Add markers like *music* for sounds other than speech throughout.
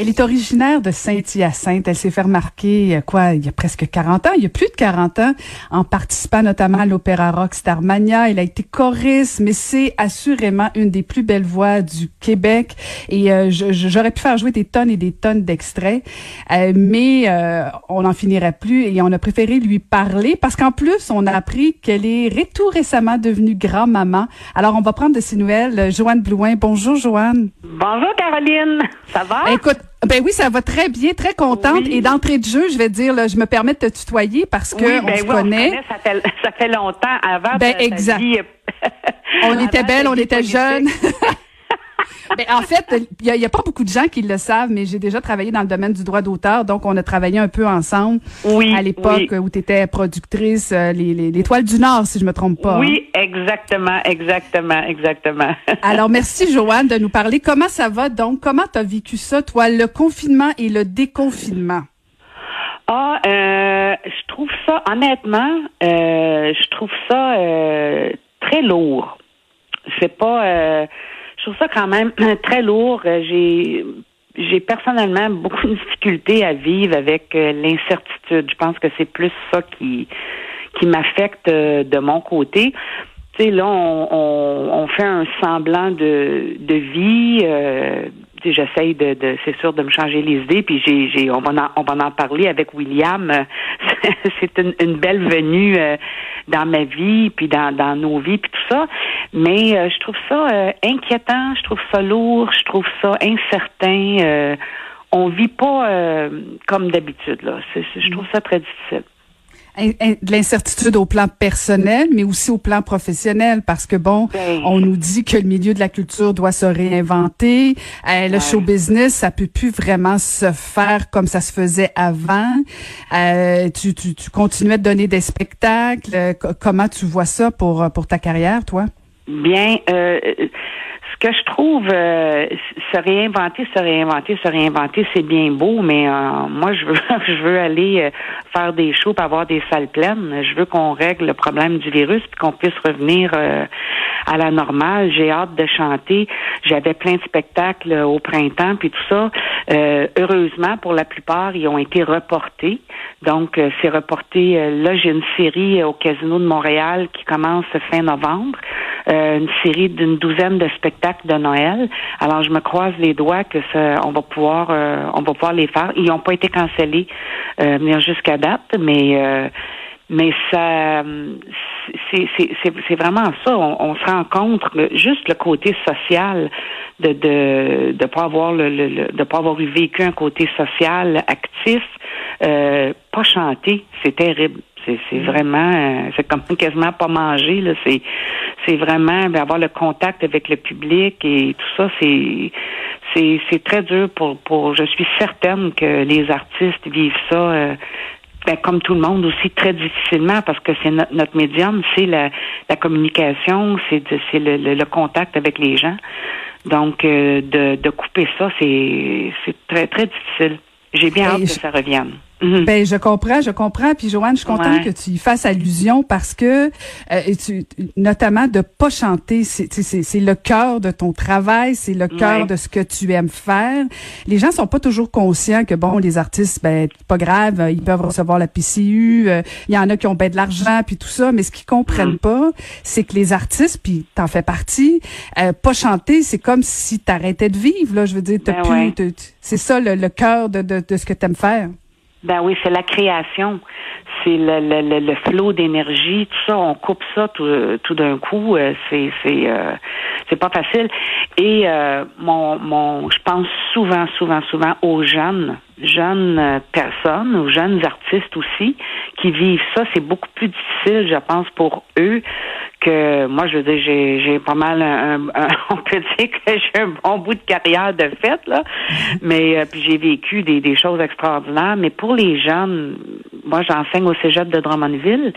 Elle est originaire de Saint-Hyacinthe. Elle s'est fait remarquer, euh, quoi, il y a presque 40 ans, il y a plus de 40 ans, en participant notamment à l'opéra rock Starmania. Elle a été choriste, mais c'est assurément une des plus belles voix du Québec. Et euh, j'aurais pu faire jouer des tonnes et des tonnes d'extraits, euh, mais on n'en finirait plus et on a préféré lui parler parce qu'en plus, on a appris qu'elle est tout récemment devenue grand-maman. Alors, on va prendre de ses nouvelles. Joanne Blouin. Bonjour, Joanne. Bonjour, Caroline. Ça va? Écoute, ben oui, ça va très bien, très contente. Et d'entrée de jeu, je vais dire, là, je me permets de te tutoyer parce que ben on se connaît. ça, fait, ça fait longtemps avant. Ben exact. on était belles, on était jeunes. *laughs* Ben, en fait, il n'y a, pas beaucoup de gens qui le savent, mais j'ai déjà travaillé dans le domaine du droit d'auteur, donc on a travaillé un peu ensemble oui, à l'époque où tu étais productrice, euh, les, les, Toiles du Nord, si je me trompe pas. Oui, exactement, exactement, exactement. *laughs* Alors, merci Joanne de nous parler. Comment ça va donc? Comment tu as vécu ça, toi, le confinement et le déconfinement? Ah, euh, je trouve ça, honnêtement, euh, je trouve ça euh, très lourd. C'est pas... Trouve ça quand même *clears throat* très lourd. Euh, j'ai personnellement *laughs* beaucoup de difficultés à vivre avec euh, l'incertitude. Je pense que c'est plus ça qui qui m'affecte euh, de mon côté. Tu sais, là, on, fait un semblant de, de vie. J'essaye de, c'est sûr de me changer les idées puis j'ai, on va en, on va en parler avec William *laughs* c'est une, belle venue dans ma vie puis dans, dans nos vies puis tout ça mais euh, je trouve ça euh, inquiétant, je trouve ça lourd, je trouve ça incertain. Euh, on vit pas euh, comme d'habitude là. je trouve ça très difficile de l'incertitude au plan personnel, mais aussi au plan professionnel, parce que bon, ben. on nous dit que le milieu de la culture doit se réinventer. le show business, ça peut plus vraiment se faire comme ça se faisait avant. Euh, tu, tu, tu continuais de donner des spectacles. comment tu vois ça pour pour ta carrière, toi? Bien, euh, ce que je trouve, euh, se réinventer, se réinventer, se réinventer, c'est bien beau, mais euh, moi, je veux, *laughs* je veux aller euh, faire des shows, pour avoir des salles pleines. Je veux qu'on règle le problème du virus, puis qu'on puisse revenir à la normale. J'ai hâte de chanter. J'avais plein de spectacles au printemps, puis tout ça. heureusement, pour la plupart, ils ont été reportés. Donc, c'est reporté. là, j'ai une série au Casino de Montréal qui commence fin novembre. Euh, une série d'une douzaine de spectacles de Noël. Alors je me croise les doigts que ça, on va pouvoir euh, on va pouvoir les faire. Ils n'ont pas été cancellés euh, jusqu'à date, mais euh, mais ça c'est vraiment ça. On, se rend compte juste le côté social de de de pas avoir le, le, de pas avoir eu vécu un côté social actif, euh, pas chanter, c'est terrible. C'est mm. vraiment, euh, c'est comme *laughs* quasiment pas manger. Là. C'est, c'est vraiment ben, avoir le contact avec le public et tout ça. C'est, c'est, c'est très dur pour, pour. Je suis certaine que les artistes vivent ça. Euh, ben, comme tout le monde aussi très difficilement parce que c'est notre, notre médium, c'est la, la communication, c'est, c'est le, le, contact avec les gens. Donc euh, de, de couper ça, c'est, c'est très très difficile. J'ai bien hâte que ça revienne. Mhm. Ben je comprends, je comprends. Puis Joanne, je suis contente que tu y fasses allusion parce que euh, tu, notamment de pas chanter, c'est le cœur de ton travail, c'est le cœur de ce que tu aimes faire. Les gens sont pas toujours conscients que bon, les artistes, ben pas grave, ils peuvent recevoir la PCU. Euh, il y en a qui ont ben de l'argent puis tout ça, mais ce qu'ils comprennent mhm. pas, c'est que les artistes, puis t'en fais partie, euh, pas chanter, c'est comme si t'arrêtais de vivre. Là, je veux dire, t'as ben plus, c'est ça le, le cœur de, de, de ce que t'aimes faire. Ben oui, c'est la création, c'est le, le, le, flot d'énergie, tout ça. On coupe ça tout, tout d'un coup. Euh, c'est c'est euh, c'est pas facile. Et euh, mon mon, je pense souvent, souvent, souvent aux jeunes, jeunes personnes, aux jeunes artistes aussi qui vivent ça. C'est beaucoup plus difficile, je pense, pour eux que moi, je veux dire, j'ai, j'ai pas mal un, *laughs* on peut dire que j'ai un bon bout de carrière de fait, là. Mais euh, puis j'ai vécu des, des choses extraordinaires. Mais pour les jeunes, moi j'enseigne au Cégep de Drummondville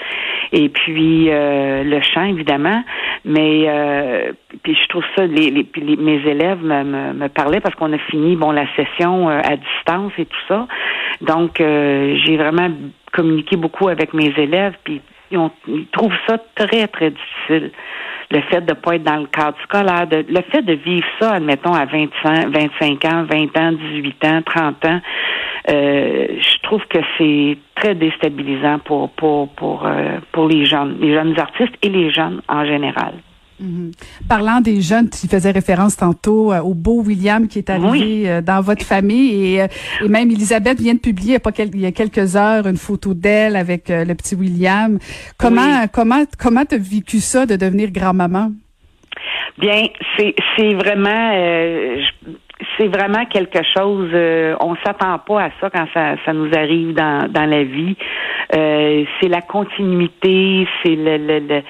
et puis euh, le chant, évidemment. Mais euh, puis je trouve ça, les, les, mes élèves me, me, me, parlaient parce qu'on a fini bon la session à distance et tout ça. Donc j'ai vraiment communiqué beaucoup avec mes élèves, puis ils, trouvent ça très, très difficile. Le fait de ne pas être dans le cadre scolaire, de, le fait de vivre ça, admettons, à 25, 25 ans, 20 ans, 18 ans, 30 ans, euh, je trouve que c'est très déstabilisant pour pour pour euh, pour les jeunes, les jeunes artistes et les jeunes en général. Mhm. Parlant des jeunes, tu faisais référence tantôt euh, au beau William qui est arrivé euh, dans votre famille et, euh, et, même Elisabeth vient de publier il y a, quelques heures une photo d'elle avec le petit William. Comment comment comment t'as vécu ça de devenir grand-maman? Bien, c'est c'est vraiment c'est vraiment quelque chose. on s'attend pas à ça quand ça, ça nous arrive dans dans la vie. c'est la continuité, c'est le, le, le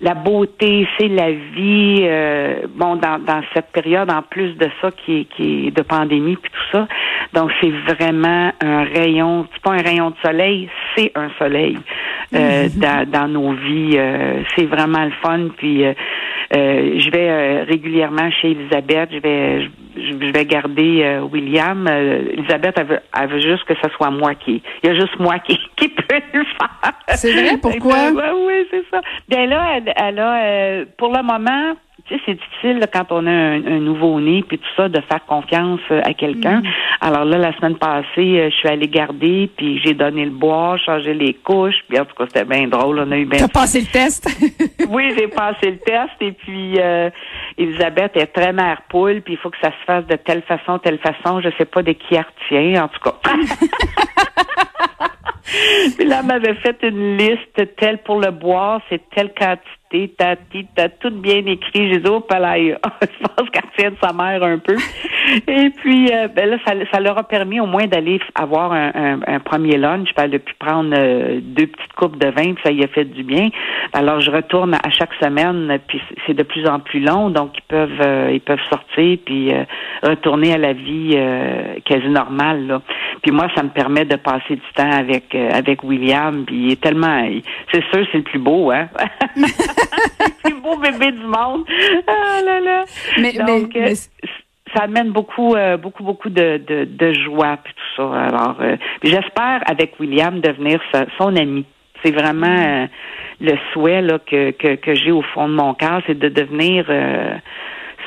la beauté, c'est la vie. Euh, bon, dans, dans cette période, en plus de ça, qui est, qui est de pandémie puis tout ça. Donc, c'est vraiment un rayon. C'est pas un rayon de soleil, c'est un soleil euh, mm-hmm. dans, dans, nos vies. Euh, c'est vraiment le fun. Puis, je vais régulièrement chez Elisabeth. Je vais, je, vais garder William. Elisabeth, elle veut, elle veut, juste que ce soit moi qui. Il y a juste moi qui, *laughs* qui peut le faire. C'est vrai? Pourquoi? *laughs* oui, c'est ça. Bien là, elle, elle a, euh, pour le moment, tu sais, c'est difficile quand on a un, nouveau-né puis tout ça de faire confiance euh, à quelqu'un. Mm. Alors là, la semaine passée, euh, je suis allée garder puis j'ai donné le bois, changé les couches. Puis en tout cas, c'était bien drôle. On a eu bien. T'as passé le test? *laughs* oui, j'ai passé le test et puis Elisabeth est très mère poule puis il faut que ça se fasse de telle façon, telle façon. Je sais pas de qui elle retient en tout cas. *laughs* puis là, m'avait fait une liste telle pour le bois, c'est telle quantité t'as, tout bien écrit. J'ai dit, oh, *laughs* je pense qu'elle tient de sa mère un peu. Et puis, euh, ben là, ça, ça, leur a permis au moins d'aller avoir un, un, premier lunch. Elle a pu prendre euh, deux petites coupes de vin, puis ça y a fait du bien. Alors, je retourne à chaque semaine, puis c'est de plus en plus long, donc ils peuvent euh, ils peuvent sortir puis retourner à la vie quasi normale. Là. Puis moi, ça me permet de passer du temps avec avec William. Puis il est tellement, c'est sûr, c'est le plus beau, hein? *laughs* *laughs* le plus beau bébé du monde. Ah là là. Mais, Donc, mais, ça amène beaucoup, euh, beaucoup, beaucoup de, de, de joie puis tout ça. Alors, euh, j'espère avec William devenir son ami. C'est vraiment euh, le souhait là, que, que, que j'ai au fond de mon cœur, c'est de devenir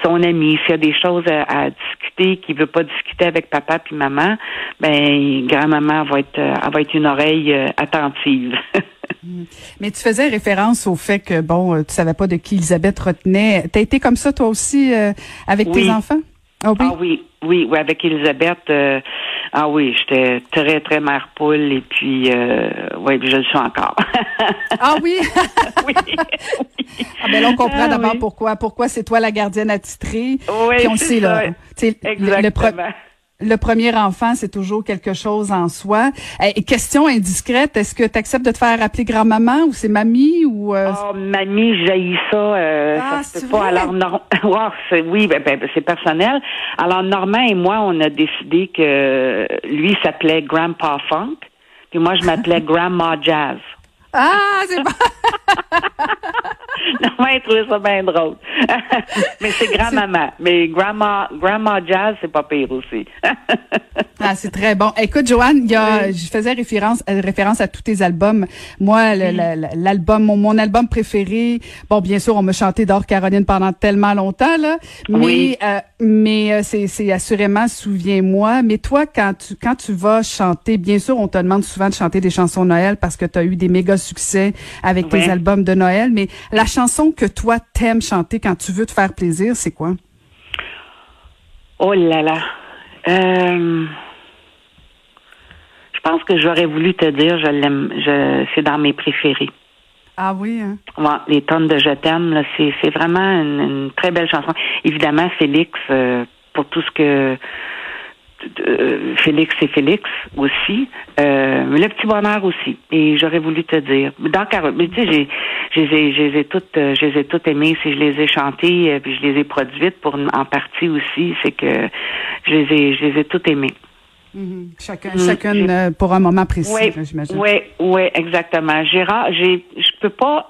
son ami. S'il y a des choses à, discuter qu'il veut pas discuter avec papa puis maman, ben grand-maman va être, elle va être une oreille attentive. *laughs* Mais tu faisais référence au fait que bon, tu savais pas de qui Elisabeth retenait. T'as été comme ça toi aussi avec tes enfants? Ah oui? Ah oui, oui, oui, avec Elisabeth, euh, ah oui, j'étais très, très mère poule et puis, euh, oui, je le suis encore. *laughs* ah oui? oui, Ah ben là, on comprend ah d'abord pourquoi. Pourquoi c'est toi la gardienne attitrée? Oui, puis on sait, là. Exactement le premier enfant, c'est toujours quelque chose en soi. Et question indiscrète, est-ce que tu acceptes de te faire appeler grand-maman ou c'est mamie ou euh... Oh, mamie, j'ai ça. Euh, ah, ça se pas. Alors, *laughs* oui, ben, ben, c'est personnel. Alors, Normand et moi, on a décidé que lui s'appelait Grandpa Funk, puis moi, je m'appelais *laughs* Grandma Jazz. Ah, c'est bon. *laughs* *laughs* non, il trouvait ça bien drôle. *laughs* mais c'est grand-maman. Mais grandma, grandma jazz, c'est pas pire aussi. *laughs* ah, c'est très bon. Écoute, Joanne, y a, je faisais référence, euh, référence à tous tes albums. Moi, l'album, mon, album préféré, bon, bien sûr, on m'a chanté d'Or Caroline pendant tellement longtemps, là. Mais, oui. euh, mais euh, c'est, c'est assurément Souviens-moi. Mais toi, quand tu, quand tu vas chanter, bien sûr, on te demande souvent de chanter des chansons Noël parce que tu as eu des méga succès avec tes albums de Noël. Mais la chanson que toi t'aimes chanter quand tu veux te faire plaisir, c'est quoi? Oh là là. Euh, je pense que j'aurais voulu te dire, je l'aime, je, c'est dans mes préférés. Ah oui, hein? les tonnes de Je t'aime, c'est, vraiment une, très belle chanson. Évidemment, Félix, euh, pour tout ce que euh, Félix et Félix aussi, euh, le petit bonheur aussi. Et j'aurais voulu te dire. Dans mais tu sais, j'ai, j'ai, j'ai, toutes, euh, je les ai toutes aimées. Si je les ai chantées, puis je les ai produites pour en partie aussi, c'est que je les ai, je les ai toutes aimées. Mm-hmm. Chacun, mm, chacune pour un moment précis, oui, j'imagine. Oui, oui, exactement. Gérard, j'ai, je peux pas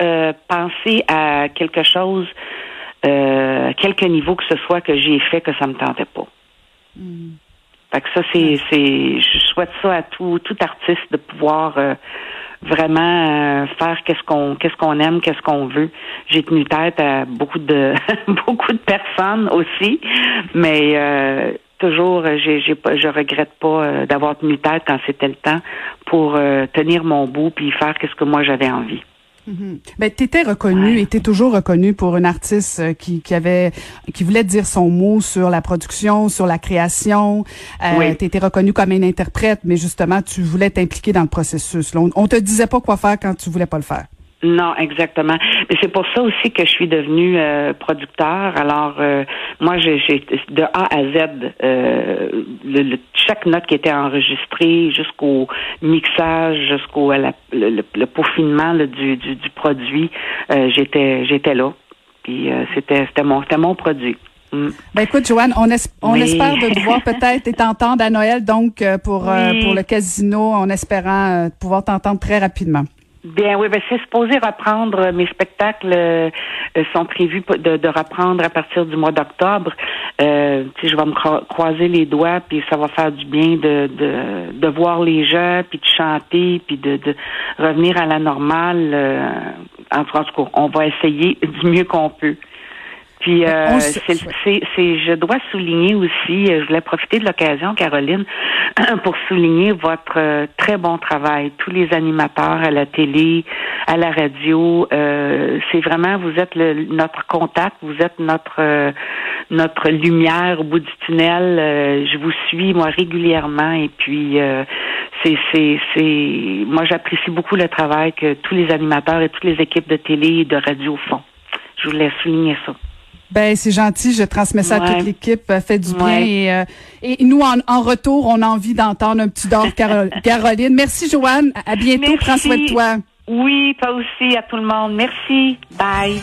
penser à quelque chose, à quelque niveau que ce soit que j'ai fait que ça me tentait pas. Mm. Fait que ça, c'est, c'est, je souhaite ça à tout, tout artiste de pouvoir euh, vraiment faire qu'est-ce qu'on qu'est-ce qu'on aime, qu'est-ce qu'on veut. J'ai tenu tête à beaucoup de *laughs* beaucoup de personnes aussi, mais toujours, j'ai, j'ai pas, je regrette pas d'avoir tenu tête quand c'était le temps pour tenir mon bout puis faire qu'est-ce que moi j'avais envie. Mm Ben, t'étais reconnu et t'es toujours reconnu pour une artiste euh, qui, qui avait, qui voulait dire son mot sur la production, sur la création. Euh, oui. T'étais reconnu comme une interprète, mais justement, tu voulais t'impliquer dans le processus. On, on te disait pas quoi faire quand tu voulais pas le faire. Non, exactement. Mais c'est pour ça aussi que je suis devenue euh, producteur. Alors, euh, moi, j'ai de A à Z euh, le, chaque note qui était enregistrée jusqu'au mixage, jusqu'au le, le, peaufinement du, du, du, produit. j'étais j'étais là. Puis c'était c'était mon c'était mon produit. Mm. Ben écoute, Joanne, on, on espère de te voir *laughs* peut-être et t'entendre à Noël, donc pour pour le casino, en espérant pouvoir t'entendre très rapidement. Bien oui, ben c'est supposé reprendre. Euh, mes spectacles euh, euh, sont prévus de, de, reprendre à partir du mois d'octobre. Euh, je vais me croiser les doigts, puis ça va faire du bien de, de, de voir les gens, puis de chanter, puis de, de revenir à la normale. en tout cas, on va essayer *laughs* du mieux qu'on peut. Puis euh, c'est, je dois souligner aussi, euh, je voulais profiter de l'occasion, Caroline, *clears throat* pour souligner votre euh, très bon travail. Tous les animateurs à la télé, à la radio, euh, c'est vraiment vous êtes le, notre contact, vous êtes notre notre lumière au bout du tunnel. je vous suis moi régulièrement et puis c'est c'est c'est moi j'apprécie beaucoup le travail que tous les animateurs et toutes les équipes de télé et de radio font. Je voulais souligner ça. Ben c'est gentil, je transmets ça à toute l'équipe, euh, fait du bien et, euh, et nous en, en, retour, on a envie d'entendre un petit d'or *laughs* Caroline. Merci Joanne, à bientôt, prends soin de toi. Oui, toi aussi à tout le monde. Merci. Bye.